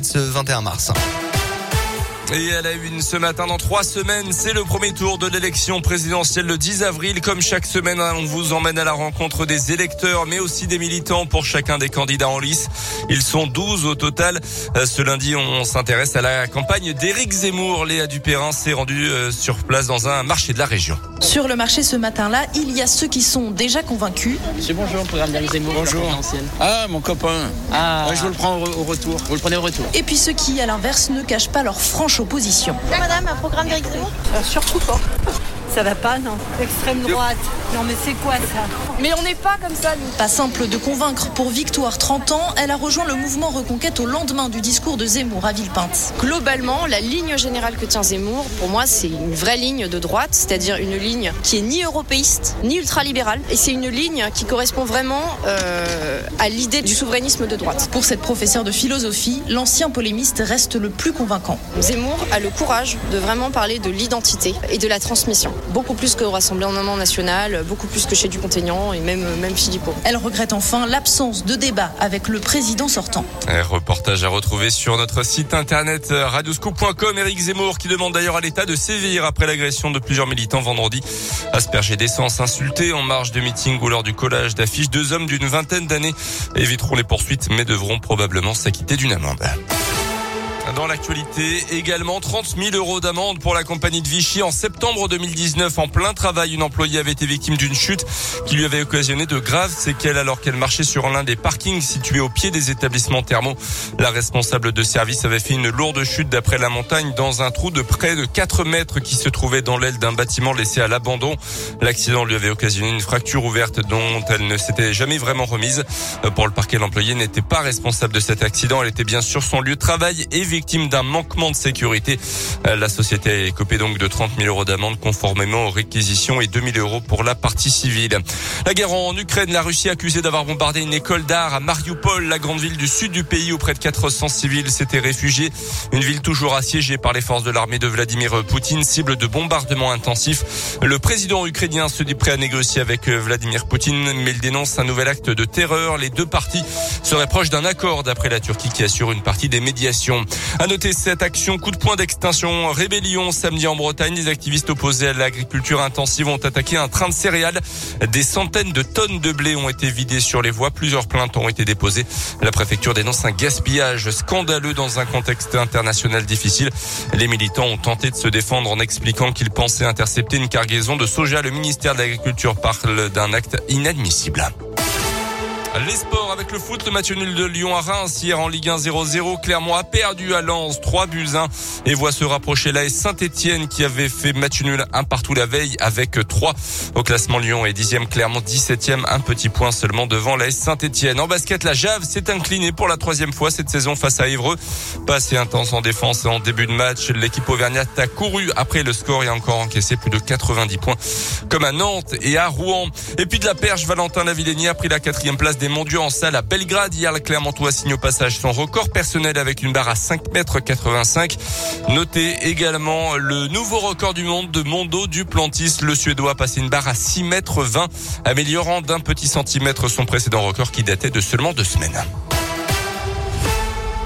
de ce 21 mars. Et elle a une ce matin dans trois semaines, c'est le premier tour de l'élection présidentielle le 10 avril. Comme chaque semaine, on vous emmène à la rencontre des électeurs, mais aussi des militants pour chacun des candidats en lice. Ils sont 12 au total. Euh, ce lundi, on s'intéresse à la campagne d'Éric Zemmour. Léa Dupérin s'est rendue euh, sur place dans un marché de la région. Sur le marché ce matin-là, il y a ceux qui sont déjà convaincus. Monsieur, bonjour, programme d'Éric Zemmour. Bonjour. Ah, mon copain. Ah, Ouais, je vous le prends au, au retour. vous le prenez au retour. Et puis ceux qui, à l'inverse, ne cachent pas leur franche opposition. Madame, un programme d'Éric Zemmour Surtout pas. Ça va pas, non. Extrême droite. Non, mais c'est quoi ça Mais on n'est pas comme ça, nous. Pas simple de convaincre pour Victoire, 30 ans, elle a rejoint le mouvement Reconquête au lendemain du discours de Zemmour à Villepinte. Globalement, la ligne générale que tient Zemmour, pour moi, c'est une vraie ligne de droite, c'est-à-dire une ligne qui est ni européiste, ni ultralibérale. Et c'est une ligne qui correspond vraiment euh, à l'idée du souverainisme de droite. Pour cette professeure de philosophie, l'ancien polémiste reste le plus convaincant. Zemmour a le courage de vraiment parler de l'identité et de la transmission. Beaucoup plus qu'au Rassemblement national, beaucoup plus que chez Dupont-Aignan et même, même Philippot. Elle regrette enfin l'absence de débat avec le président sortant. Un reportage à retrouver sur notre site internet euh, radioscoop.com. Éric Zemmour qui demande d'ailleurs à l'État de sévir après l'agression de plusieurs militants vendredi. Aspergés d'essence, insultés en marge de meeting ou lors du collage d'affiches, deux hommes d'une vingtaine d'années éviteront les poursuites mais devront probablement s'acquitter d'une amende. Dans l'actualité, également 30 000 euros d'amende pour la compagnie de Vichy. En septembre 2019, en plein travail, une employée avait été victime d'une chute qui lui avait occasionné de graves séquelles alors qu'elle marchait sur l'un des parkings situés au pied des établissements thermaux. La responsable de service avait fait une lourde chute d'après la montagne dans un trou de près de 4 mètres qui se trouvait dans l'aile d'un bâtiment laissé à l'abandon. L'accident lui avait occasionné une fracture ouverte dont elle ne s'était jamais vraiment remise. Pour le parquet, l'employée n'était pas responsable de cet accident. Elle était bien sur son lieu de travail et victime d'un manquement de sécurité. La société a écopé donc de 30 000 euros d'amende conformément aux réquisitions et 2 000 euros pour la partie civile. La guerre en Ukraine, la Russie accusée d'avoir bombardé une école d'art à Mariupol, la grande ville du sud du pays où près de 400 civils s'étaient réfugiés. Une ville toujours assiégée par les forces de l'armée de Vladimir Poutine, cible de bombardements intensifs. Le président ukrainien se dit prêt à négocier avec Vladimir Poutine, mais il dénonce un nouvel acte de terreur. Les deux parties seraient proches d'un accord d'après la Turquie qui assure une partie des médiations. À noter cette action coup de poing d'extinction rébellion samedi en Bretagne. Des activistes opposés à l'agriculture intensive ont attaqué un train de céréales. Des centaines de tonnes de blé ont été vidées sur les voies. Plusieurs plaintes ont été déposées. La préfecture dénonce un gaspillage scandaleux dans un contexte international difficile. Les militants ont tenté de se défendre en expliquant qu'ils pensaient intercepter une cargaison de soja. Le ministère de l'Agriculture parle d'un acte inadmissible. Les sports avec le foot, le match nul de Lyon à Reims hier en Ligue 1 0-0. Clermont a perdu à Lens 3 buts 1 et voit se rapprocher la Saint-Etienne qui avait fait match nul un partout la veille avec 3 au classement Lyon et 10e Clermont 17e, un petit point seulement devant la Saint-Etienne. En basket, la Jave s'est inclinée pour la troisième fois cette saison face à Évreux. Pas assez intense en défense en début de match. L'équipe auvergnate a couru après le score et a encore encaissé plus de 90 points comme à Nantes et à Rouen. Et puis de la perche, Valentin Lavillenie a pris la quatrième place des mondiaux en salle à Belgrade. Hier, le Clermontois signe au passage son record personnel avec une barre à 5 mètres 85. Notez également le nouveau record du monde de Mondo Duplantis. Le Suédois a passé une barre à 6 mètres 20, améliorant d'un petit centimètre son précédent record qui datait de seulement deux semaines.